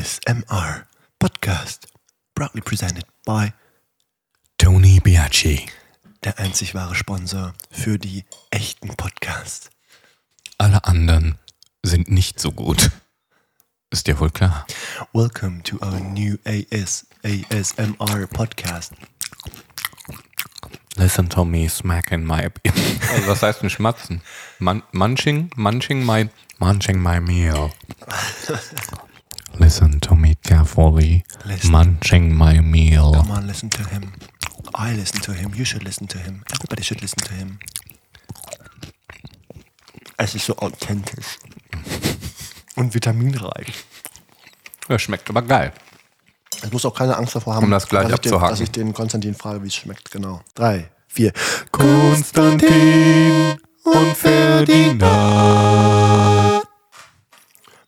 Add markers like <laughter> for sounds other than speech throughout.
ASMR Podcast. Proudly presented by Tony Biaggi. der einzig wahre Sponsor für die echten Podcasts. Alle anderen sind nicht so gut. Ist dir wohl klar? Welcome to our new AS ASMR Podcast. Listen to me smacking my... <laughs> Also was heißt denn schmatzen? Man munching? Munching my... Munching my meal. <laughs> Listen to me carefully. Listen. Munching my meal. Come on, listen to him. I listen to him. You should listen to him. Everybody should listen to him. Es ist so authentisch. <laughs> Und vitaminreich. Ja, schmeckt aber geil. Es muss auch keine Angst davor haben, Um das gleich dass, ich den, dass ich den Konstantin frage, wie es schmeckt. Genau. Drei, vier. Konstantin und Ferdinand.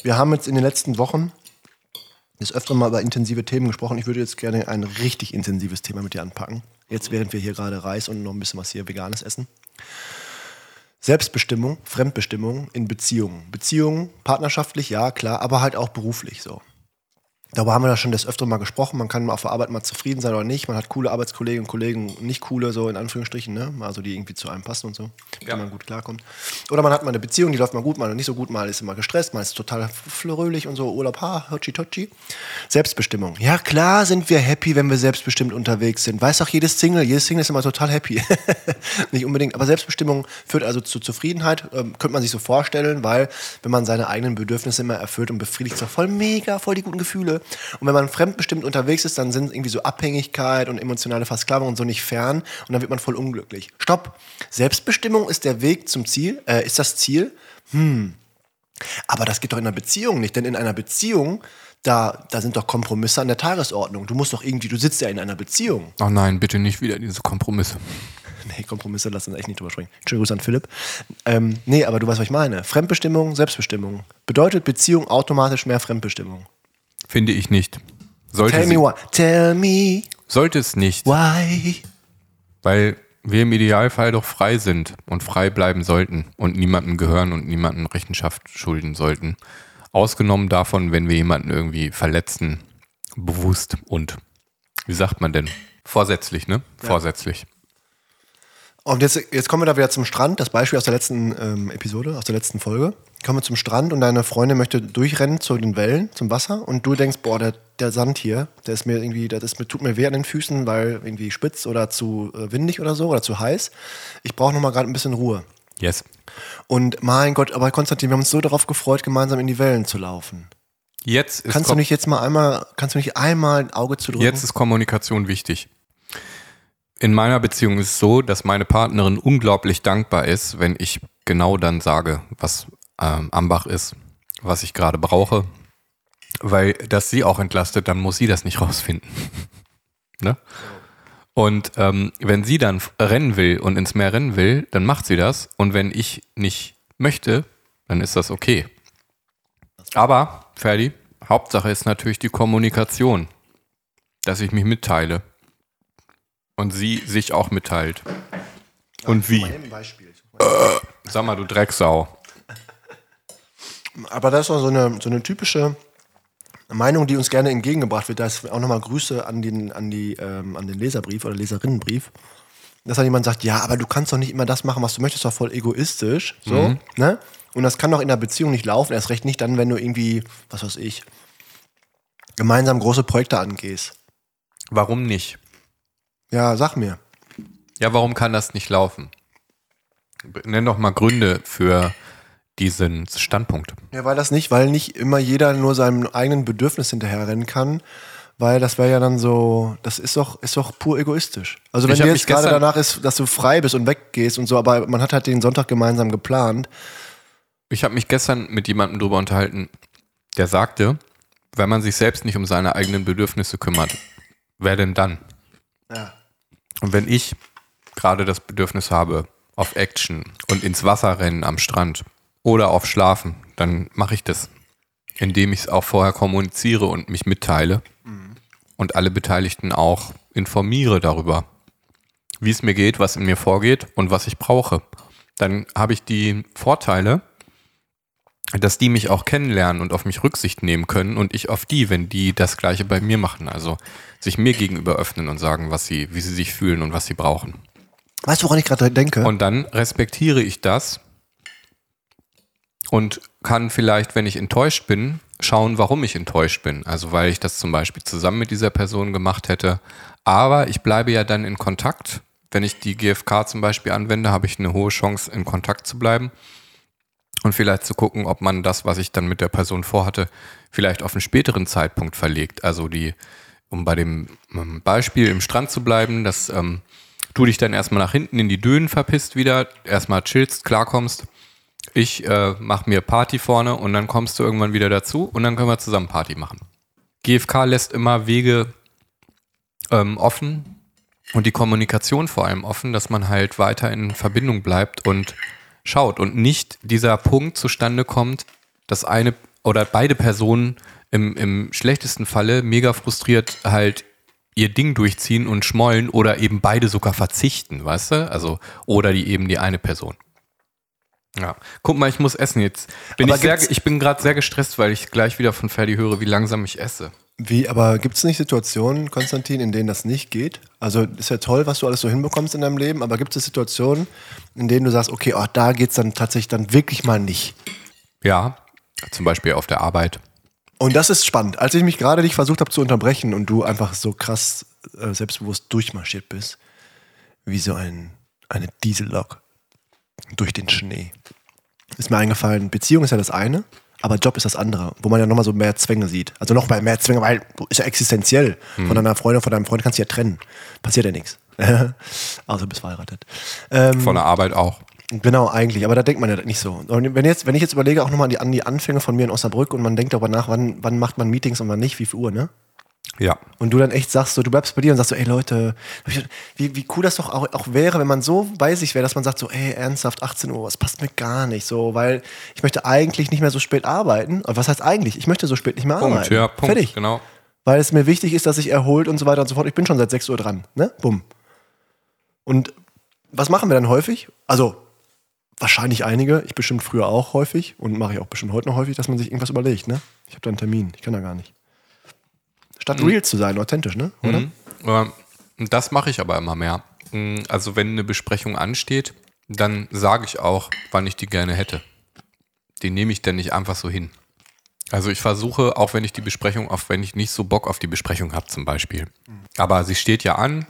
Wir haben jetzt in den letzten Wochen des Öfteren mal über intensive Themen gesprochen. Ich würde jetzt gerne ein richtig intensives Thema mit dir anpacken. Jetzt, während wir hier gerade Reis und noch ein bisschen was hier Veganes essen. Selbstbestimmung, Fremdbestimmung in Beziehungen. Beziehungen, partnerschaftlich, ja, klar, aber halt auch beruflich so. Darüber haben wir ja schon des Öfteren mal gesprochen. Man kann auf der Arbeit mal zufrieden sein oder nicht. Man hat coole Arbeitskolleginnen und Kollegen, nicht coole, so in Anführungsstrichen, ne? Also die irgendwie zu einem passen und so, mit denen man gut klarkommt. Oder man hat mal eine Beziehung, die läuft mal gut, mal nicht so gut, mal ist immer gestresst, mal ist total fröhlich und so, Urlaub, ha, hotschi totschi. Selbstbestimmung. Ja, klar sind wir happy, wenn wir selbstbestimmt unterwegs sind. Weiß auch jedes Single, jedes Single ist immer total happy. <laughs> nicht unbedingt, aber Selbstbestimmung führt also zu Zufriedenheit, ähm, könnte man sich so vorstellen, weil wenn man seine eigenen Bedürfnisse immer erfüllt und befriedigt, ist doch voll mega, voll die guten Gefühle. Und wenn man fremdbestimmt unterwegs ist, dann sind irgendwie so Abhängigkeit und emotionale Versklavung und so nicht fern und dann wird man voll unglücklich. Stopp. Selbstbestimmung ist der Weg zum Ziel, äh, ist das Ziel. Hm. Aber das geht doch in einer Beziehung nicht, denn in einer Beziehung, da, da sind doch Kompromisse an der Tagesordnung. Du musst doch irgendwie, du sitzt ja in einer Beziehung. Oh nein, bitte nicht wieder diese Kompromisse. <laughs> Nee, Kompromisse lassen uns echt nicht drüber sprechen. Schönen Gruß an Philipp. Ähm, nee, aber du weißt, was ich meine. Fremdbestimmung, Selbstbestimmung. Bedeutet Beziehung automatisch mehr Fremdbestimmung. Finde ich nicht. Sollte, Tell sie, me why. Tell me sollte es nicht. why. Weil wir im Idealfall doch frei sind und frei bleiben sollten und niemandem gehören und niemandem Rechenschaft schulden sollten. Ausgenommen davon, wenn wir jemanden irgendwie verletzen, bewusst und, wie sagt man denn? Vorsätzlich, ne? Vorsätzlich. Und jetzt, jetzt kommen wir da wieder zum Strand. Das Beispiel aus der letzten ähm, Episode, aus der letzten Folge. Kommen wir zum Strand und deine Freundin möchte durchrennen zu den Wellen, zum Wasser. Und du denkst, boah, der, der Sand hier, der ist mir irgendwie, das ist, mir- tut mir weh an den Füßen, weil irgendwie spitz oder zu äh, windig oder so oder zu heiß. Ich brauche noch mal gerade ein bisschen Ruhe. Yes. Und mein Gott, aber Konstantin, wir haben uns so darauf gefreut, gemeinsam in die Wellen zu laufen. Jetzt ist, Kannst du nicht jetzt mal einmal, kannst du nicht einmal ein Auge zu drücken? jetzt ist Kommunikation wichtig. In meiner Beziehung ist es so, dass meine Partnerin unglaublich dankbar ist, wenn ich genau dann sage, was ähm, Ambach ist, was ich gerade brauche, weil das sie auch entlastet, dann muss sie das nicht <laughs> rausfinden. ne? Und ähm, wenn sie dann rennen will und ins Meer rennen will, dann macht sie das. Und wenn ich nicht möchte, dann ist das okay. Aber, Ferdi, Hauptsache ist natürlich die Kommunikation, dass ich mich mitteile. Und sie sich auch mitteilt. Und wie? Beispiel. Sag mal, du Drecksau. Aber das ist auch so eine, so eine typische Meinung, die uns gerne entgegengebracht wird. Da ist auch nochmal Grüße an den, an, die, ähm, an den Leserbrief oder Leserinnenbrief. Dass dann jemand sagt, ja, aber du kannst doch nicht immer das machen, was du möchtest, doch voll egoistisch. So, ne? Und das kann doch in einer Beziehung nicht laufen, erst recht nicht dann, wenn du irgendwie, was weiß ich, gemeinsam große Projekte angehst. Warum nicht? Ja, sag mir. Ja, warum kann das nicht laufen? Nenn doch mal Gründe für diesen Standpunkt. Ja, weil das nicht, weil nicht immer jeder nur seinem eigenen Bedürfnis hinterherrennen kann, weil das wäre ja dann so, das ist doch, ist doch pur egoistisch. Also wenn Ich jetzt gerade danach ist, dass du frei bist und weggehst und so, aber man hat halt den Sonntag gemeinsam geplant. Ich habe mich gestern mit jemandem drüber unterhalten, der sagte, wenn man sich selbst nicht um seine eigenen Bedürfnisse kümmert, wer denn dann? Und wenn ich gerade das Bedürfnis habe auf Action und ins Wasser rennen am Strand oder auf Schlafen, dann mache ich das, indem ich es auch vorher kommuniziere und mich mitteile und alle Beteiligten auch informiere darüber, wie es mir geht, was in mir vorgeht und was ich brauche. Dann habe ich die Vorteile, dass die mich auch kennenlernen und auf mich Rücksicht nehmen können und ich auf die, wenn die das Gleiche bei mir machen. Also sich mir gegenüber öffnen und sagen, was sie, wie sie sich fühlen und was sie brauchen. Weißt du, woran ich gerade denke? Und dann respektiere ich das und kann vielleicht, wenn ich enttäuscht bin, schauen, warum ich enttäuscht bin. Also weil ich das zum Beispiel zusammen mit dieser Person gemacht hätte. Aber ich bleibe ja dann in Kontakt. Wenn ich die GFK zum Beispiel anwende, habe ich eine hohe Chance, in Kontakt zu bleiben und vielleicht zu gucken, ob man das, was ich dann mit der Person vorhatte, vielleicht auf einen späteren Zeitpunkt verlegt. Also die, um bei dem ähm, Beispiel im Strand zu bleiben, dass ähm, du dich dann erstmal nach hinten in die Dünen verpisst wieder, erstmal chillst, klarkommst. Ich äh, mach mir Party vorne und dann kommst du irgendwann wieder dazu und dann können wir zusammen Party machen. GFK lässt immer Wege ähm, offen und die Kommunikation vor allem offen, dass man halt weiter in Verbindung bleibt und schaut und nicht dieser Punkt zustande kommt, dass eine oder beide Personen im, im schlechtesten Falle mega frustriert halt ihr Ding durchziehen und schmollen oder eben beide sogar verzichten, weißt du? Also, oder die eben die eine Person. Ja. Guck mal, ich muss essen jetzt. Bin ich sehr, ich bin gerade sehr gestresst, weil ich gleich wieder von Ferdi höre, wie langsam ich esse. Wie, aber gibt es nicht Situationen, Konstantin, in denen das nicht geht? Also ist ja toll, was du alles so hinbekommst in deinem Leben, aber gibt es Situationen, in denen du sagst, okay, oh, da geht es dann tatsächlich dann wirklich mal nicht? Ja, zum Beispiel auf der Arbeit. Und das ist spannend. Als ich mich gerade dich versucht habe zu unterbrechen und du einfach so krass äh, selbstbewusst durchmarschiert bist, wie so ein, eine Diesellok durch den Schnee, ist mir eingefallen, Beziehung ist ja das eine, aber Job ist das andere, wo man ja nochmal so mehr Zwänge sieht. Also noch mal mehr Zwänge, weil ist ja existenziell. Hm. Von deiner Freundin, von deinem Freund kannst du ja trennen. Passiert ja nichts. <laughs> also bist verheiratet. Ähm, von der Arbeit auch. Genau, eigentlich, aber da denkt man ja nicht so. Und wenn, jetzt, wenn ich jetzt überlege, auch nochmal an die, an die Anfänge von mir in Osnabrück und man denkt darüber nach, wann, wann macht man Meetings und wann nicht, wie viel Uhr, ne? Ja. Und du dann echt sagst, so, du bleibst bei dir und sagst so, ey Leute, wie, wie cool das doch auch, auch wäre, wenn man so bei sich wäre, dass man sagt so, ey, ernsthaft, 18 Uhr, das passt mir gar nicht so, weil ich möchte eigentlich nicht mehr so spät arbeiten. was heißt eigentlich? Ich möchte so spät nicht mehr Punkt, arbeiten. Ja, Punkt, Fertig. Genau. Weil es mir wichtig ist, dass ich erholt und so weiter und so fort. Ich bin schon seit 6 Uhr dran, ne? Bumm. Und was machen wir dann häufig? Also, wahrscheinlich einige, ich bestimmt früher auch häufig und mache ich auch bestimmt heute noch häufig, dass man sich irgendwas überlegt, ne? Ich habe da einen Termin, ich kann da gar nicht. Statt mhm. real zu sein, authentisch, ne? Oder? Mhm. Das mache ich aber immer mehr. Mhm, also wenn eine Besprechung ansteht, dann sage ich auch, wann ich die gerne hätte. Die nehme ich dann nicht einfach so hin. Also ich versuche, auch wenn ich die Besprechung, auch wenn ich nicht so Bock auf die Besprechung habe zum Beispiel. Aber sie steht ja an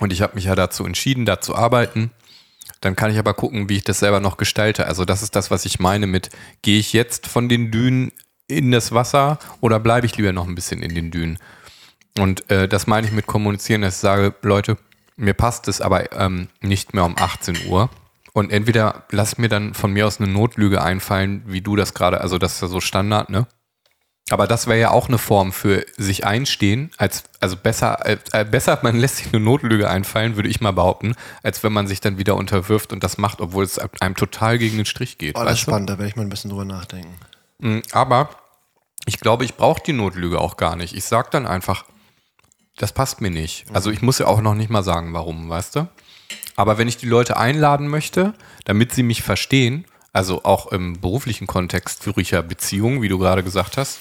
und ich habe mich ja dazu entschieden, da zu arbeiten. Dann kann ich aber gucken, wie ich das selber noch gestalte. Also das ist das, was ich meine mit, gehe ich jetzt von den Dünen in das Wasser oder bleibe ich lieber noch ein bisschen in den Dünen? Und äh, das meine ich mit kommunizieren, dass ich sage, Leute, mir passt es aber ähm, nicht mehr um 18 Uhr. Und entweder lass mir dann von mir aus eine Notlüge einfallen, wie du das gerade, also das ist ja so Standard, ne? Aber das wäre ja auch eine Form für sich einstehen, als also besser äh, äh, besser man lässt sich eine Notlüge einfallen, würde ich mal behaupten, als wenn man sich dann wieder unterwirft und das macht, obwohl es einem total gegen den Strich geht. Oh, das ist spannend, da werde ich mal ein bisschen drüber nachdenken. Mm, aber ich glaube, ich brauche die Notlüge auch gar nicht. Ich sage dann einfach, das passt mir nicht. Also ich muss ja auch noch nicht mal sagen, warum, weißt du? Aber wenn ich die Leute einladen möchte, damit sie mich verstehen, also auch im beruflichen Kontext ja Beziehungen, wie du gerade gesagt hast,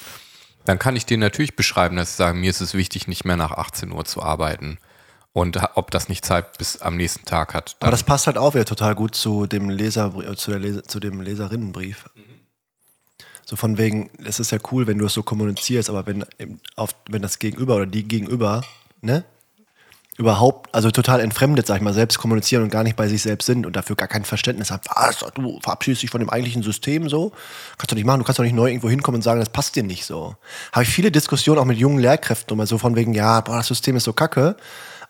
dann kann ich denen natürlich beschreiben, dass ich sage, mir ist es wichtig, nicht mehr nach 18 Uhr zu arbeiten. Und ob das nicht Zeit bis am nächsten Tag hat. Aber das passt halt auch wieder total gut zu dem Leser, zu, der Leser, zu dem Leserinnenbrief. Mhm. So von wegen, es ist ja cool, wenn du es so kommunizierst, aber wenn, auf, wenn das Gegenüber oder die Gegenüber, ne, überhaupt, also total entfremdet, sag ich mal, selbst kommunizieren und gar nicht bei sich selbst sind und dafür gar kein Verständnis haben. Was, du verabschiedest dich von dem eigentlichen System so? Kannst du nicht machen, du kannst doch nicht neu irgendwo hinkommen und sagen, das passt dir nicht so. Habe ich viele Diskussionen auch mit jungen Lehrkräften immer so von wegen, ja, boah, das System ist so kacke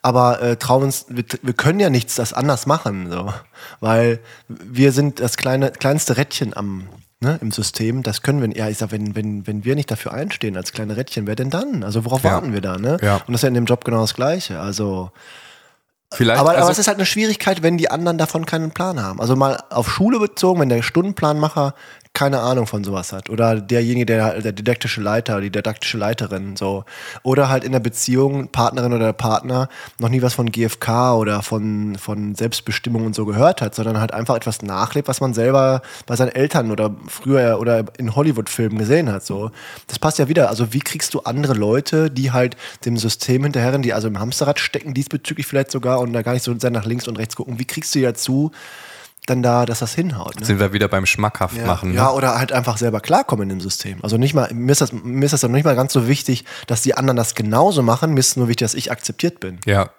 aber äh, trauen uns, wir, wir, können ja nichts das anders machen, so. weil wir sind das kleine, kleinste Rädchen am, ne, im System, das können wir, ja, ich sag, wenn, wenn, wenn wir nicht dafür einstehen als kleine Rädchen, wer denn dann? Also worauf ja. warten wir da, ne? Ja. Und das ist ja in dem Job genau das Gleiche. Also Vielleicht, aber, also, aber es ist halt eine Schwierigkeit, wenn die anderen davon keinen Plan haben. Also mal auf Schule bezogen, wenn der Stundenplanmacher keine Ahnung von sowas hat. Oder derjenige, der, der didaktische Leiter, die didaktische Leiterin, so. Oder halt in der Beziehung, Partnerin oder Partner, noch nie was von GFK oder von, von Selbstbestimmung und so gehört hat, sondern halt einfach etwas nachlebt, was man selber bei seinen Eltern oder früher oder in Hollywood-Filmen gesehen hat, so. Das passt ja wieder. Also, wie kriegst du andere Leute, die halt dem System hinterherren, die also im Hamsterrad stecken, diesbezüglich vielleicht sogar und da gar nicht so sehr nach links und rechts gucken, wie kriegst du die dazu, dann da, dass das hinhaut. Ne? Sind wir wieder beim Schmackhaft ja. machen. Ne? Ja, oder halt einfach selber klarkommen dem System. Also nicht mal, mir ist das, mir ist das dann nicht mal ganz so wichtig, dass die anderen das genauso machen. Mir ist nur wichtig, dass ich akzeptiert bin. Ja.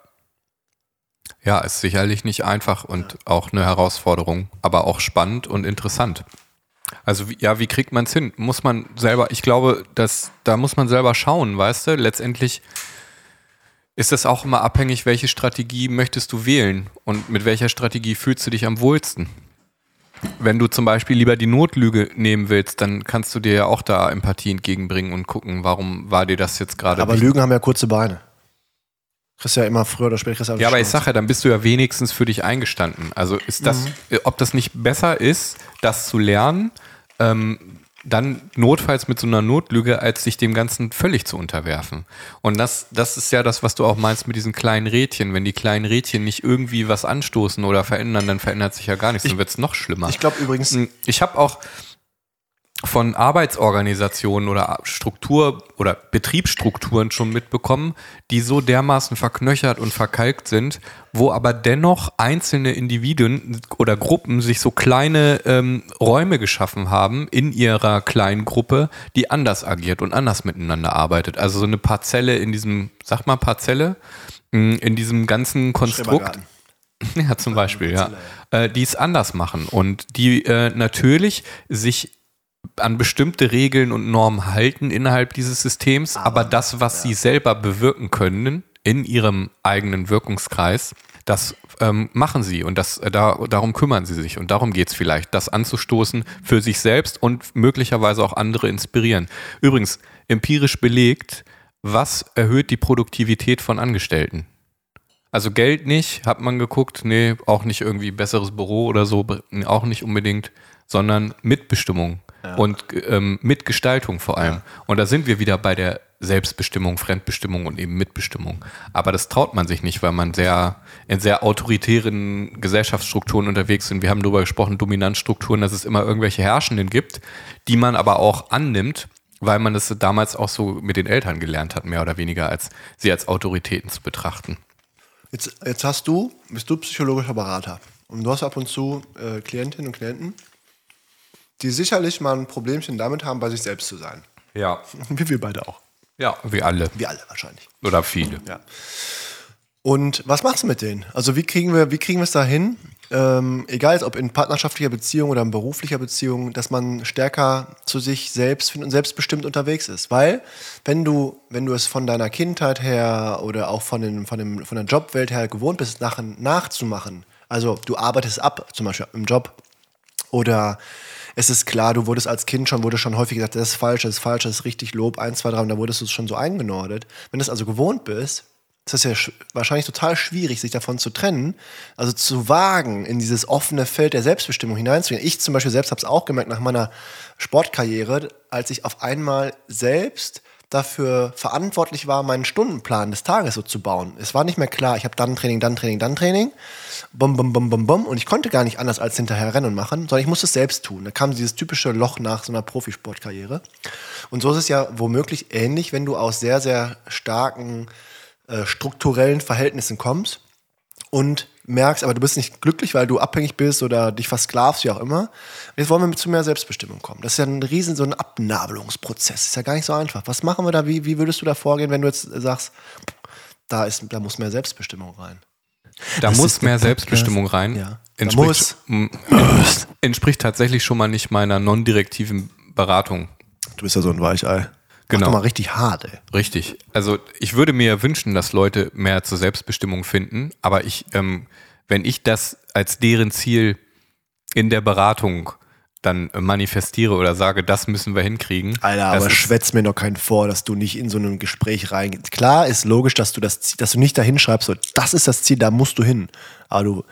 Ja, ist sicherlich nicht einfach und auch eine Herausforderung, aber auch spannend und interessant. Also ja, wie kriegt man es hin? Muss man selber, ich glaube, dass da muss man selber schauen, weißt du? Letztendlich ist das auch immer abhängig, welche Strategie möchtest du wählen und mit welcher Strategie fühlst du dich am wohlsten. Wenn du zum Beispiel lieber die Notlüge nehmen willst, dann kannst du dir ja auch da Empathie entgegenbringen und gucken, warum war dir das jetzt gerade Aber wichtig? Lügen haben ja kurze Beine. Kriegst ja immer früher oder später kriegst du Ja, aber ich sage ja, dann bist du ja wenigstens für dich eingestanden. Also ist das, Mhm. ob das nicht besser ist, das zu lernen, ähm, dann notfalls mit so einer Notlüge, als sich dem Ganzen völlig zu unterwerfen. Und das, das ist ja das, was du auch meinst mit diesen kleinen Rädchen. Wenn die kleinen Rädchen nicht irgendwie was anstoßen oder verändern, dann verändert sich ja gar nichts, dann wird es noch schlimmer. Ich glaube übrigens, Ich habe auch von Arbeitsorganisationen oder Struktur oder Betriebsstrukturen schon mitbekommen, die so dermaßen verknöchert und verkalkt sind, wo aber dennoch einzelne Individuen oder Gruppen sich so kleine ähm, Räume geschaffen haben in ihrer kleinen Gruppe, die anders agiert und anders miteinander arbeitet. Also so eine Parzelle in diesem, sag mal Parzelle, mh, in diesem ganzen Konstrukt. <laughs> Ja, zum Beispiel, ja. Äh, die es anders machen und die äh, natürlich sich an bestimmte Regeln und Normen halten innerhalb dieses Systems, aber, das, was sie selber bewirken können in ihrem eigenen Wirkungskreis, das ähm, machen sie und das, äh, da, darum kümmern sie sich und darum geht es vielleicht, das anzustoßen für sich selbst und möglicherweise auch andere inspirieren. Übrigens, empirisch belegt, was erhöht die Produktivität von Angestellten? Also Geld nicht, hat man geguckt, nee, auch nicht irgendwie besseres Büro oder so, auch nicht unbedingt, sondern Mitbestimmung und ähm, Mitgestaltung vor allem. Und da sind wir wieder bei der Selbstbestimmung, Fremdbestimmung und eben Mitbestimmung. Aber das traut man sich nicht, weil man sehr in sehr autoritären Gesellschaftsstrukturen unterwegs sind. Wir haben darüber gesprochen, Dominanzstrukturen, dass es immer irgendwelche Herrschenden gibt, die man aber auch annimmt, weil man das damals auch so mit den Eltern gelernt hat, mehr oder weniger, als sie als Autoritäten zu betrachten. Jetzt, jetzt hast du, bist du psychologischer Berater. Und du hast ab und zu äh, Klientinnen und Klienten, die sicherlich mal ein Problemchen damit haben, bei sich selbst zu sein. Ja. <laughs> Wie wir beide auch. Ja, wir alle. Wir alle wahrscheinlich. Oder viele. Ja. Und was machst du mit denen? Also wie kriegen wir, wie kriegen wir es dahin, ähm, egal ob in partnerschaftlicher Beziehung oder in beruflicher Beziehung, dass man stärker zu sich selbst und selbstbestimmt unterwegs ist? Weil wenn du, wenn du es von deiner Kindheit her oder auch von, den, von, dem, von der Jobwelt her gewohnt bist, nach, nachzumachen, also du arbeitest ab, zum Beispiel im Job, oder es ist klar, du wurdest als Kind schon, wurde schon häufig gesagt, das ist falsch, das ist falsch, das ist richtig, Lob, eins, zwei, drei, und da wurdest du es schon so eingenordet. Wenn du es also gewohnt bist, ist das ja sch- wahrscheinlich total schwierig, sich davon zu trennen, also zu wagen, in dieses offene Feld der Selbstbestimmung hineinzugehen. Ich zum Beispiel selbst habe es auch gemerkt nach meiner Sportkarriere, als ich auf einmal selbst dafür verantwortlich war, meinen Stundenplan des Tages so zu bauen. Es war nicht mehr klar, ich habe dann Training, dann Training, dann Training, bum, bum, bum, bum, bum. Und ich konnte gar nicht anders als hinterher rennen und machen, sondern ich musste es selbst tun. Da kam dieses typische Loch nach so einer Profisportkarriere. Und so ist es ja womöglich ähnlich, wenn du aus sehr, sehr starken äh, strukturellen Verhältnissen kommst und merkst, aber du bist nicht glücklich, weil du abhängig bist oder dich versklavst, wie auch immer. Jetzt wollen wir zu mehr Selbstbestimmung kommen. Das ist ja ein riesen, so ein Abnabelungsprozess. Ist ja gar nicht so einfach. Was machen wir da? Wie, wie würdest du da vorgehen, wenn du jetzt sagst, da, ist, da muss mehr Selbstbestimmung rein? Da Das muss mehr Podcast. Selbstbestimmung rein. Ja. Entspricht, entspricht tatsächlich schon mal nicht meiner non-direktiven Beratung. Du bist ja so ein Weichei. Genau. Mach doch mal richtig hart, ey. Richtig. Also ich würde mir wünschen, dass Leute mehr zur Selbstbestimmung finden, aber ich, ähm, wenn ich das als deren Ziel in der Beratung dann manifestiere oder sage, das müssen wir hinkriegen. Alter, aber schwätz mir noch keinen vor, dass du nicht in so ein Gespräch reingehst. Klar ist logisch, dass du das, Ziel- dass du nicht dahin schreibst, so, das ist das Ziel, da musst du hin. Aber du,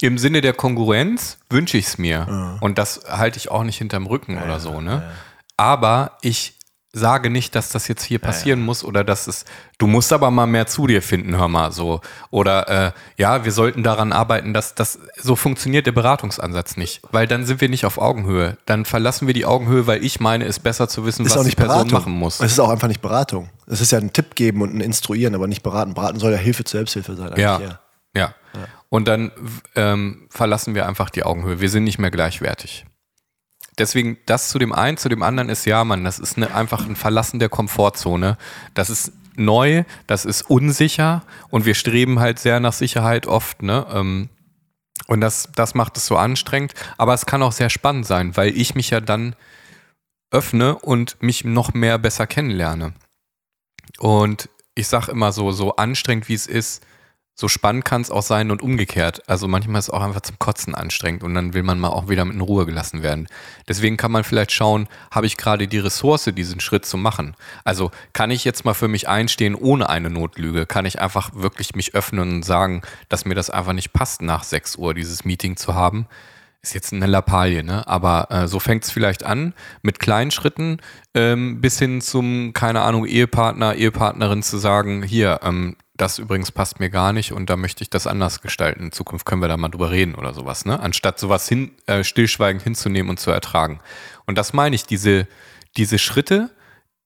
Im Sinne der Kongruenz wünsche ich es mir. Und das halte ich auch nicht hinterm Rücken oder so, ne? Aber ich sage nicht, dass das jetzt hier passieren muss oder dass es, du musst aber mal mehr zu dir finden, hör mal so. Oder äh, ja, wir sollten daran arbeiten, dass das so funktioniert der Beratungsansatz nicht. Weil dann sind wir nicht auf Augenhöhe. Dann verlassen wir die Augenhöhe, weil ich meine, es besser zu wissen, Ist was auch die Person Beratung. machen muss. Es ist auch einfach nicht Beratung. Es ist ja ein Tipp geben und ein Instruieren, aber nicht beraten. Beraten soll ja Hilfe zur Selbsthilfe sein. eigentlich, Ja, ja. Und dann ähm, verlassen wir einfach die Augenhöhe. Wir sind nicht mehr gleichwertig. Deswegen, das zu dem einen, zu dem anderen ist ja, Mann, das ist ne, einfach ein Verlassen der Komfortzone. Das ist neu, das ist unsicher und wir streben halt sehr nach Sicherheit oft, ne? Ähm, und das, das macht es so anstrengend. Aber es kann auch sehr spannend sein, weil ich mich ja dann öffne und mich noch mehr besser kennenlerne. Und ich sag immer so, so anstrengend wie es ist, so spannend kann es auch sein und umgekehrt. Also manchmal ist es auch einfach zum Kotzen anstrengend und dann will man mal auch wieder mit in Ruhe gelassen werden. Deswegen kann man vielleicht schauen, habe ich gerade die Ressource, diesen Schritt zu machen? Also kann ich jetzt mal für mich einstehen ohne eine Notlüge? Kann ich einfach wirklich mich öffnen und sagen, dass mir das einfach nicht passt, nach 6 Uhr dieses Meeting zu haben? Ist jetzt eine Lappalie, ne? Aber äh, so fängt es vielleicht an, mit kleinen Schritten ähm, bis hin zum, keine Ahnung, Ehepartner, Ehepartnerin zu sagen, hier, ähm, das übrigens passt mir gar nicht und da möchte ich das anders gestalten. In Zukunft können wir da mal drüber reden oder sowas, ne? Anstatt sowas hin, äh, stillschweigend hinzunehmen und zu ertragen. Und das meine ich, diese, diese Schritte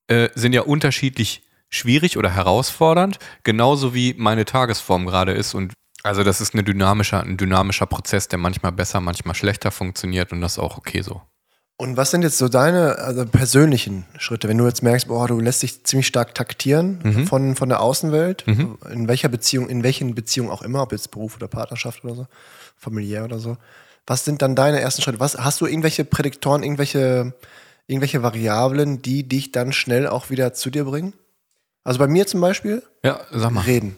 äh, sind ja unterschiedlich schwierig oder herausfordernd, genauso wie meine Tagesform gerade ist und also das ist eine dynamischer, ein dynamischer Prozess, der manchmal besser, manchmal schlechter funktioniert und das ist auch okay so. Und was sind jetzt so deine also persönlichen Schritte, wenn du jetzt merkst, boah, du lässt dich ziemlich stark taktieren Mhm. von, von der Außenwelt, in welcher Beziehung, in welchen Beziehungen auch immer, ob jetzt Beruf oder Partnerschaft oder so, familiär oder so. Was sind dann deine ersten Schritte? Was, hast du irgendwelche Prädiktoren, irgendwelche, irgendwelche Variablen, die dich dann schnell auch wieder zu dir bringen? Also bei mir zum Beispiel, Ja, sag mal. reden.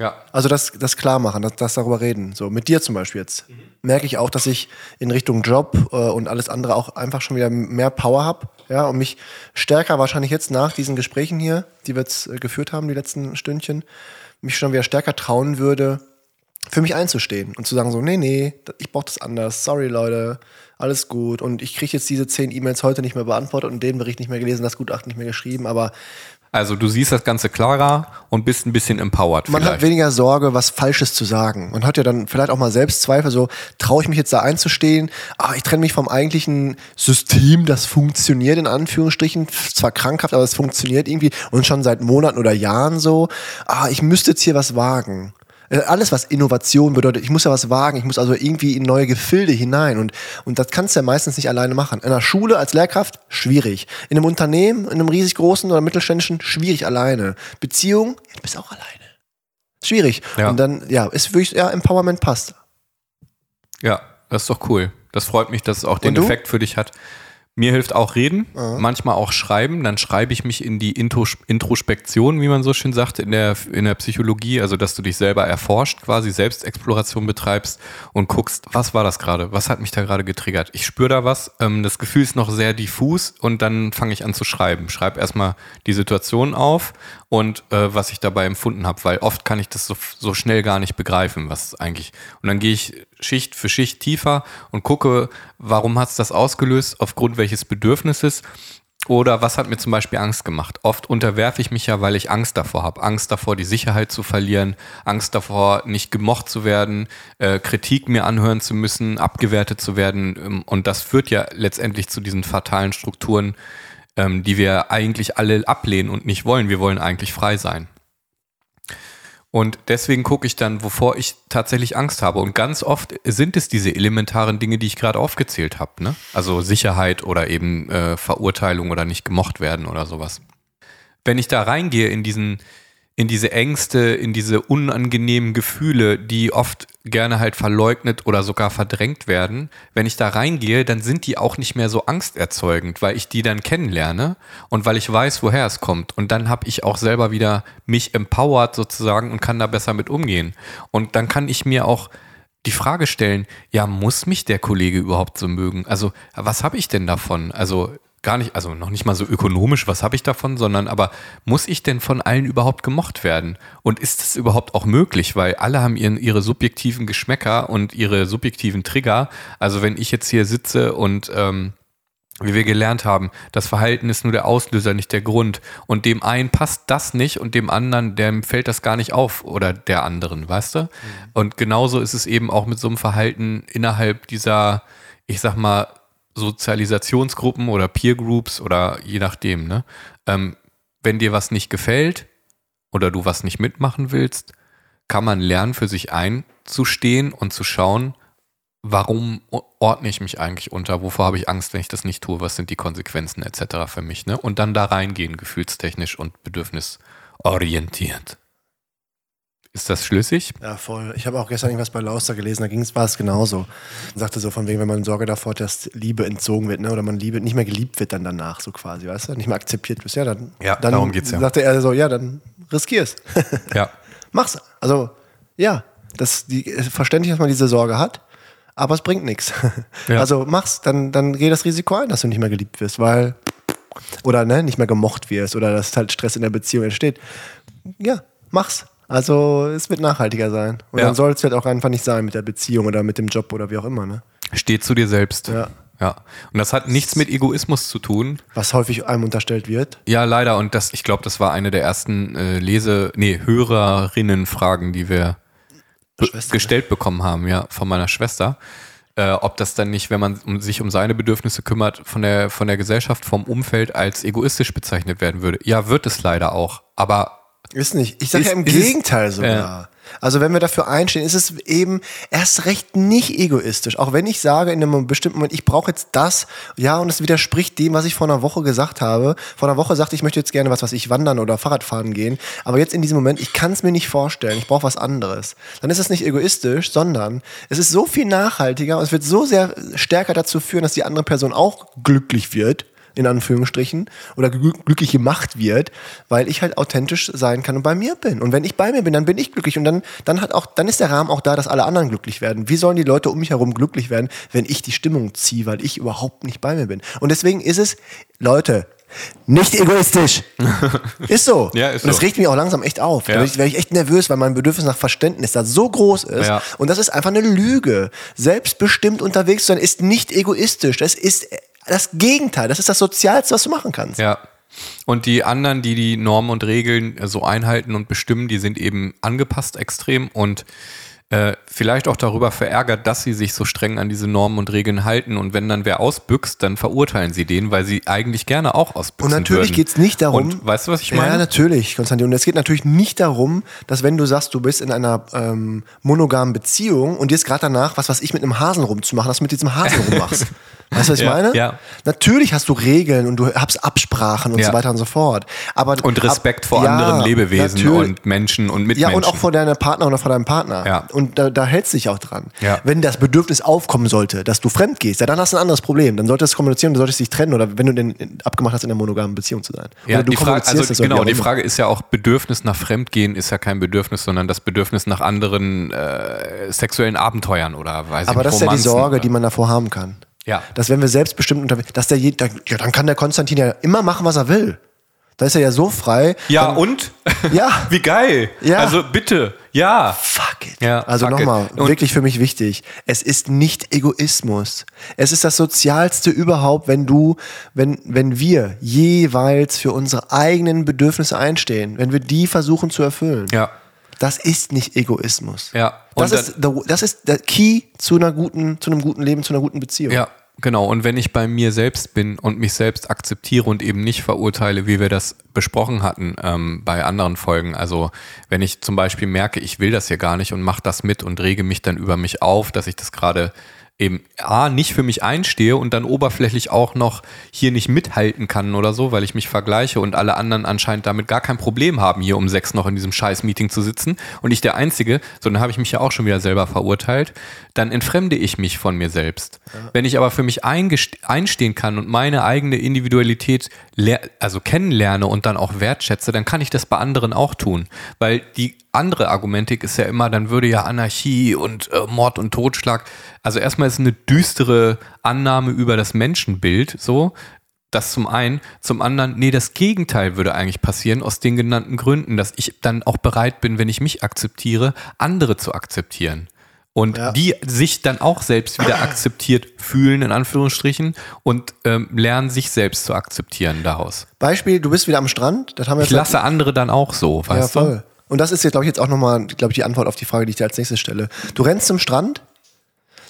Ja. Also das, das klar machen, das, das darüber reden. So mit dir zum Beispiel jetzt. Merke ich auch, dass ich in Richtung Job äh, und alles andere auch einfach schon wieder mehr Power habe, ja, und mich stärker wahrscheinlich jetzt nach diesen Gesprächen hier, die wir jetzt äh, geführt haben, die letzten Stündchen, mich schon wieder stärker trauen würde, für mich einzustehen und zu sagen so, nee, nee, ich brauche das anders, sorry Leute, alles gut. Und ich kriege jetzt diese zehn E-Mails heute nicht mehr beantwortet und den Bericht nicht mehr gelesen, das Gutachten nicht mehr geschrieben, aber Also du siehst das Ganze klarer und bist ein bisschen empowered man hat vielleicht. weniger Sorge, was Falsches zu sagen. Man hat ja dann vielleicht auch mal Selbstzweifel, so traue ich mich jetzt da einzustehen, ah, ich trenne mich vom eigentlichen System, das funktioniert in Anführungsstrichen, zwar krankhaft, aber es funktioniert irgendwie und schon seit Monaten oder Jahren so, ah, ich müsste jetzt hier was wagen. Äh, Alles, was Innovation bedeutet, ich muss ja was wagen, ich muss also irgendwie in neue Gefilde hinein und, und das kannst du ja meistens nicht alleine machen. In der Schule als Lehrkraft, schwierig. In einem Unternehmen, in einem riesig großen oder mittelständischen, schwierig alleine. Beziehung, ja, du bist auch alleine. Schwierig. Ja. Und dann, ja, ist wirklich, ja, Empowerment passt. Ja, das ist doch cool. Das freut mich, dass es auch den? Effekt für dich hat. Mir hilft auch reden, manchmal auch schreiben. Dann schreibe ich mich in die Intros Introspektion, wie man so schön sagt, in der, in der Psychologie. Also, dass du dich selber erforscht, quasi Selbstexploration betreibst und guckst, was war das gerade? Was hat mich da gerade getriggert? Ich spüre da was. Ähm, das Gefühl ist noch sehr diffus und dann fange ich an zu schreiben. Schreibe erstmal die Situation auf und äh, was ich dabei empfunden habe, weil oft kann ich das so, so schnell gar nicht begreifen, was eigentlich. Und dann gehe ich Schicht für Schicht tiefer und gucke, warum hat es das ausgelöst, aufgrund welches Bedürfnisses oder was hat mir zum Beispiel Angst gemacht? Oft unterwerfe ich mich ja, weil ich Angst davor habe. Angst davor, die Sicherheit zu verlieren, Angst davor, nicht gemocht zu werden, äh, Kritik mir anhören zu müssen, abgewertet zu werden. Ähm, Und das führt ja letztendlich zu diesen fatalen Strukturen, ähm, die wir eigentlich alle ablehnen und nicht wollen. Wir wollen eigentlich frei sein. Und deswegen gucke ich dann, wovor ich tatsächlich Angst habe. Und ganz oft sind es diese elementaren Dinge, die ich gerade aufgezählt habe. Ne? Also Sicherheit oder eben äh, Verurteilung oder nicht gemocht werden oder sowas. Wenn ich da reingehe in diesen, in diese Ängste, in diese unangenehmen Gefühle, die oft gerne halt verleugnet oder sogar verdrängt werden, wenn ich da reingehe, dann sind die auch nicht mehr so angsterzeugend, weil ich die dann kennenlerne und weil ich weiß, woher es kommt. Und dann habe ich auch selber wieder mich empowered sozusagen und kann da besser mit umgehen. Und dann kann ich mir auch die Frage stellen, ja, muss mich der Kollege überhaupt so mögen? Also, was habe ich denn davon? Also, gar nicht, also noch nicht mal so ökonomisch, was habe ich davon, sondern aber muss ich denn von allen überhaupt gemocht werden? Und ist das überhaupt auch möglich? Weil alle haben ihren, ihre subjektiven Geschmäcker und ihre subjektiven Trigger. Also wenn ich jetzt hier sitze und ähm, wie wir gelernt haben, das Verhalten ist nur der Auslöser, nicht der Grund. Und dem einen passt das nicht und dem anderen, dem fällt das gar nicht auf oder der anderen, weißt du? Mhm. Und genauso ist es eben auch mit so einem Verhalten innerhalb dieser, ich sag mal, Sozialisationsgruppen oder Peer Groups oder je nachdem, ne? Ähm, wenn dir was nicht gefällt oder du was nicht mitmachen willst, kann man lernen, für sich einzustehen und zu schauen, warum ordne ich mich eigentlich unter, wovor habe ich Angst, wenn ich das nicht tue, was sind die Konsequenzen etc. für mich, ne? Und dann da reingehen, gefühlstechnisch und bedürfnisorientiert. Ist das schlüssig? Ja, voll. Ich habe auch gestern irgendwas bei Lauster gelesen, da ging es, war es genauso. Man sagte so von wegen, wenn man Sorge davor hat, dass Liebe entzogen wird, ne, oder man Liebe nicht mehr geliebt wird dann danach, so quasi, weißt du, nicht mehr akzeptiert wird, ja, dann, ja, dann darum geht's ja. sagte er so, ja, dann riskier's. ja. <laughs> Mach's. Also, ja, das, die, verständlich, dass man diese Sorge hat, aber es bringt nichts. <laughs> Ja. Also mach's, dann, dann geh das Risiko ein, dass du nicht mehr geliebt wirst, weil, oder ne, nicht mehr gemocht wirst, oder dass halt Stress in der Beziehung entsteht. Ja, mach's. Also es wird nachhaltiger sein. Und ja. dann soll es halt auch einfach nicht sein mit der Beziehung oder mit dem Job oder wie auch immer. Ne? Steht zu dir selbst. Ja. Ja. Und das hat nichts mit Egoismus zu tun. Was häufig einem unterstellt wird. Ja, leider. Und das, ich glaube, das war eine der ersten äh, Lese-, nee, Hörerinnen-Fragen, die wir gestellt bekommen haben, ja, von meiner Schwester. Äh, ob das dann nicht, wenn man um, sich um seine Bedürfnisse kümmert, von der, von der Gesellschaft, vom Umfeld als egoistisch bezeichnet werden würde. Ja, wird es leider auch. Aber ist nicht. Ich sage ja im Gegenteil sogar. Ja. Also wenn wir dafür einstehen, ist es eben erst recht nicht egoistisch. Auch wenn ich sage in einem bestimmten Moment, ich brauche jetzt das, ja, und es widerspricht dem, was ich vor einer Woche gesagt habe. Vor einer Woche sagte ich, möchte jetzt gerne was, was ich wandern oder Fahrradfahren gehen. Aber jetzt in diesem Moment, ich kann es mir nicht vorstellen, ich brauche was anderes. Dann ist es nicht egoistisch, sondern es ist so viel nachhaltiger und es wird so sehr stärker dazu führen, dass die andere Person auch glücklich wird in Anführungsstrichen, oder glücklich gemacht wird, weil ich halt authentisch sein kann und bei mir bin. Und wenn ich bei mir bin, dann bin ich glücklich und dann, dann hat auch, dann ist der Rahmen auch da, dass alle anderen glücklich werden. Wie sollen die Leute um mich herum glücklich werden, wenn ich die Stimmung ziehe, weil ich überhaupt nicht bei mir bin? Und deswegen ist es, Leute, nicht egoistisch. <laughs> ist so. Ja, ist und das so. regt mich auch langsam echt auf. Ja. Da werde ich echt nervös, weil mein Bedürfnis nach Verständnis da so groß ist. Ja. Und das ist einfach eine Lüge. Selbstbestimmt unterwegs zu sein ist nicht egoistisch. Das ist das Gegenteil. Das ist das Sozialste, was du machen kannst. Ja. Und die anderen, die die Normen und Regeln so einhalten und bestimmen, die sind eben angepasst extrem und äh, vielleicht auch darüber verärgert, dass sie sich so streng an diese Normen und Regeln halten. Und wenn dann wer ausbüchst, dann verurteilen sie den, weil sie eigentlich gerne auch ausbüchsen Und natürlich geht es nicht darum. Und weißt du, was ich meine? Ja, natürlich, Konstantin. Und es geht natürlich nicht darum, dass wenn du sagst, du bist in einer ähm, monogamen Beziehung und dir ist gerade danach, was weiß ich, mit einem Hasen rumzumachen, dass du mit diesem Hasen <laughs> rummachst. Weißt du, was ich ja, meine? Ja. Natürlich hast du Regeln und du hast Absprachen und ja. so weiter und so fort. Aber, und Respekt ab, vor anderen Lebewesen natürlich. und Menschen und Mitmenschen. Ja, und auch vor deiner Partner oder vor deinem Partner. Ja. Und da, da hältst du dich auch dran. Ja. Wenn das Bedürfnis aufkommen sollte, dass du fremd gehst, ja, dann hast du ein anderes Problem. Dann solltest du kommunizieren, du solltest dich trennen oder wenn du denn abgemacht hast, in einer monogamen Beziehung zu sein. Ja, oder du die Frage, also genau, die Frage ist ja auch, Bedürfnis nach Fremdgehen ist ja kein Bedürfnis, sondern das Bedürfnis nach anderen äh, sexuellen Abenteuern oder weiß Aber ich, das ist ja die Sorge, oder? die man davor haben kann. Ja. Dass wenn wir selbstbestimmt unterwegs, dass der, ja, dann kann der Konstantin ja immer machen, was er will. Da ist er ja so frei. Ja, dann, und? <laughs> Ja. Wie geil. Ja. Also bitte. Ja. Fuck it. Ja, also nochmal, wirklich für mich wichtig. Es ist nicht Egoismus. Es ist das Sozialste überhaupt, wenn du, wenn, wenn wir jeweils für unsere eigenen Bedürfnisse einstehen, wenn wir die versuchen zu erfüllen. Ja. Das ist nicht Egoismus. Ja. Das ist, the- das ist der Key zu einer guten, zu einem guten Leben, zu einer guten Beziehung. Ja, genau. Und wenn ich bei mir selbst bin und mich selbst akzeptiere und eben nicht verurteile, wie wir das besprochen hatten ähm, bei anderen Folgen. Also wenn ich zum Beispiel merke, ich will das hier gar nicht und mache das mit und rege mich dann über mich auf, dass ich das gerade eben A, nicht für mich einstehe und dann oberflächlich auch noch hier nicht mithalten kann oder so, weil ich mich vergleiche und alle anderen anscheinend damit gar kein Problem haben, hier um sechs noch in diesem scheiß Meeting zu sitzen und ich der Einzige, sondern habe ich mich ja auch schon wieder selber verurteilt, dann entfremde ich mich von mir selbst. Wenn ich aber für mich einstehen kann und meine eigene Individualität also kennenlerne und dann auch wertschätze, dann kann ich das bei anderen auch tun. Weil die andere Argumentik ist ja immer, dann würde ja Anarchie und äh, Mord und Totschlag, also erstmal ist eine düstere Annahme über das Menschenbild so, Das zum einen. Zum anderen, nee, das Gegenteil würde eigentlich passieren, aus den genannten Gründen, dass ich dann auch bereit bin, wenn ich mich akzeptiere, andere zu akzeptieren. Und Ja. die sich dann auch selbst wieder akzeptiert fühlen, in Anführungsstrichen, und ähm, lernen, sich selbst zu akzeptieren daraus. Beispiel, du bist wieder am Strand, das haben wir Ich lasse andere dann auch so, Ja, weißt voll. du? Und das ist jetzt, glaube ich, jetzt auch nochmal, glaube ich, die Antwort auf die Frage, die ich dir als nächstes stelle. Du rennst zum Strand,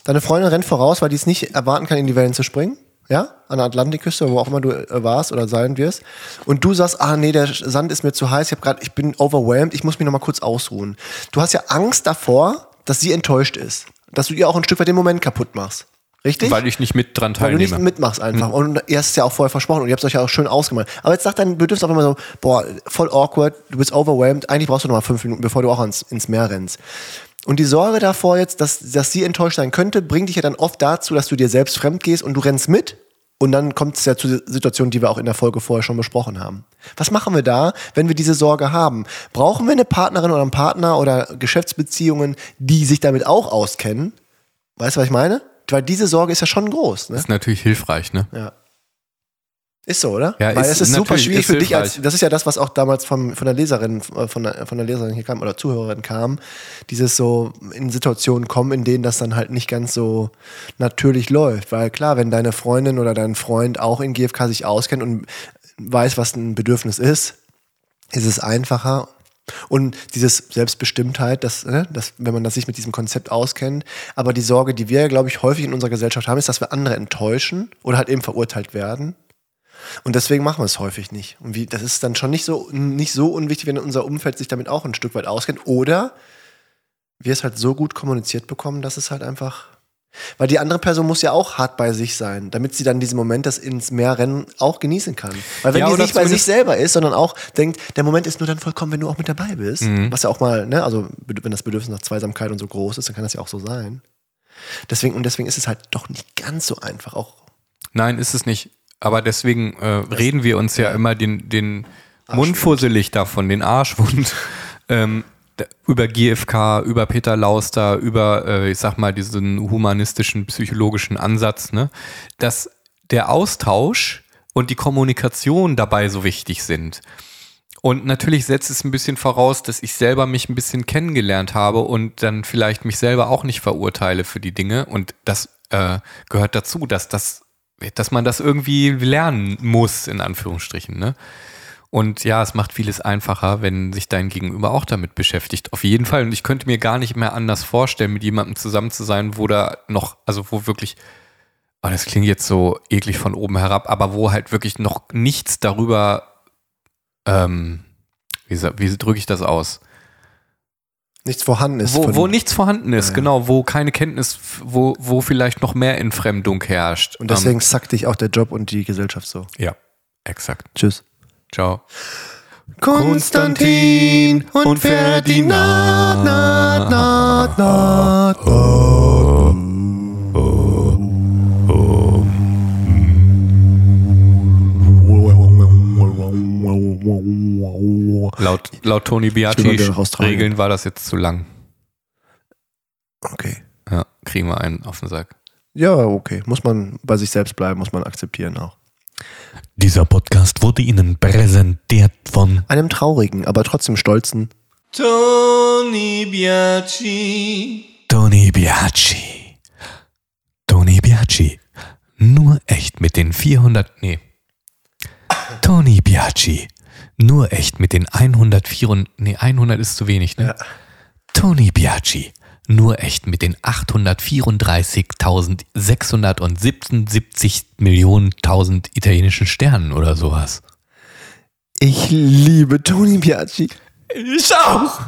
deine Freundin rennt voraus, weil die es nicht erwarten kann, in die Wellen zu springen. Ja, an der Atlantikküste, wo auch immer du äh, warst oder sein wirst. Und du sagst, ah nee, der Sand ist mir zu heiß, ich, hab grad, ich bin overwhelmed, ich muss mich nochmal kurz ausruhen. Du hast ja Angst davor, dass sie enttäuscht ist. Dass du ihr auch ein Stück weit den Moment kaputt machst. Richtig? Weil ich nicht mit dran Weil du nicht teilnehme. mitmachst einfach. Und ihr hast es ja auch vorher versprochen und ihr habt es euch ja auch schön ausgemalt. Aber jetzt sagt dein Bedürfnis auf einmal so, boah, voll awkward, du bist overwhelmed, eigentlich brauchst du noch mal fünf Minuten, bevor du auch ans, ins Meer rennst. Und die Sorge davor jetzt, dass, dass sie enttäuscht sein könnte, bringt dich ja dann oft dazu, dass du dir selbst fremd gehst und du rennst mit. Und dann kommt es ja zu Situationen, die wir auch in der Folge vorher schon besprochen haben. Was machen wir da, wenn wir diese Sorge haben? Brauchen wir eine Partnerin oder einen Partner oder Geschäftsbeziehungen, die sich damit auch auskennen? Weißt du, was ich meine? Weil diese Sorge ist ja schon groß. Ne? ist natürlich hilfreich, ne? Ja. Ist so, oder? Ja, Weil ist es ist super schwierig ist für dich als, das ist ja das, was auch damals vom, von der Leserin, von der, von der Leserin hier kam oder Zuhörerin kam, dieses so in Situationen kommen, in denen das dann halt nicht ganz so natürlich läuft. Weil klar, wenn deine Freundin oder dein Freund auch in GFK sich auskennt und weiß, was ein Bedürfnis ist, ist es einfacher. Und dieses Selbstbestimmtheit, das, ne, das, wenn man das sich mit diesem Konzept auskennt, aber die Sorge, die wir, glaube ich, häufig in unserer Gesellschaft haben, ist, dass wir andere enttäuschen oder halt eben verurteilt werden. Und deswegen machen wir es häufig nicht. Und wie, das ist dann schon nicht so, nicht so unwichtig, wenn unser Umfeld sich damit auch ein Stück weit auskennt. Oder wir es halt so gut kommuniziert bekommen, dass es halt einfach. Weil die andere Person muss ja auch hart bei sich sein, damit sie dann diesen Moment, das ins Meer rennen, auch genießen kann. Weil wenn Ja, die nicht bei sich selber ist, sondern auch denkt, der Moment ist nur dann vollkommen, wenn du auch mit dabei bist. Mhm. Was ja auch mal, ne, also wenn das Bedürfnis nach Zweisamkeit und so groß ist, dann kann das ja auch so sein. Deswegen, und deswegen ist es halt doch nicht ganz so einfach. Auch Nein, ist es nicht. Aber deswegen äh, reden wir uns ja immer den, den Mund fusselig davon, den Arschwund. <laughs> ähm, über GFK, über Peter Lauster, über, äh, ich sag mal, diesen humanistischen, psychologischen Ansatz, ne? dass der Austausch und die Kommunikation dabei so wichtig sind. Und natürlich setzt es ein bisschen voraus, dass ich selber mich ein bisschen kennengelernt habe und dann vielleicht mich selber auch nicht verurteile für die Dinge. Und das äh, gehört dazu, dass das, dass man das irgendwie lernen muss, in Anführungsstrichen. Ne? Und ja, es macht vieles einfacher, wenn sich dein Gegenüber auch damit beschäftigt. Auf jeden Fall. Und ich könnte mir gar nicht mehr anders vorstellen, mit jemandem zusammen zu sein, wo da noch, also wo wirklich, oh, das klingt jetzt so eklig von oben herab, aber wo halt wirklich noch nichts darüber ähm, wie, wie drücke ich das aus? Nichts vorhanden ist. Wo, wo nichts vorhanden ist, Ja, genau, wo keine Kenntnis, wo, wo vielleicht noch mehr Entfremdung herrscht. und deswegen zackt dich auch der Job und die Gesellschaft so. Ähm, ja, exakt. Tschüss. Ciao. Konstantin und Ferdinand, Nat, Nat, Nat, Laut, laut Toni Ich will mal Biati wieder nach Australien. Regeln war das jetzt zu lang. Okay. Ja, kriegen wir einen auf den Sack. Ja, okay. Muss man bei sich selbst bleiben, muss man akzeptieren auch. Dieser Podcast wurde Ihnen präsentiert von Einem traurigen, aber trotzdem stolzen. Toni Biati. Tony Biaggi. Tony Biaggi. Nur echt mit den 400, nee. Tony Biaggi. Nur echt mit den 104, nee, 100 ist zu wenig, ne? Ja. Tony Biaggi. Nur echt mit den 834.677 Millionen tausend italienischen Sternen oder sowas. Ich liebe Toni Biaggi. Ich auch.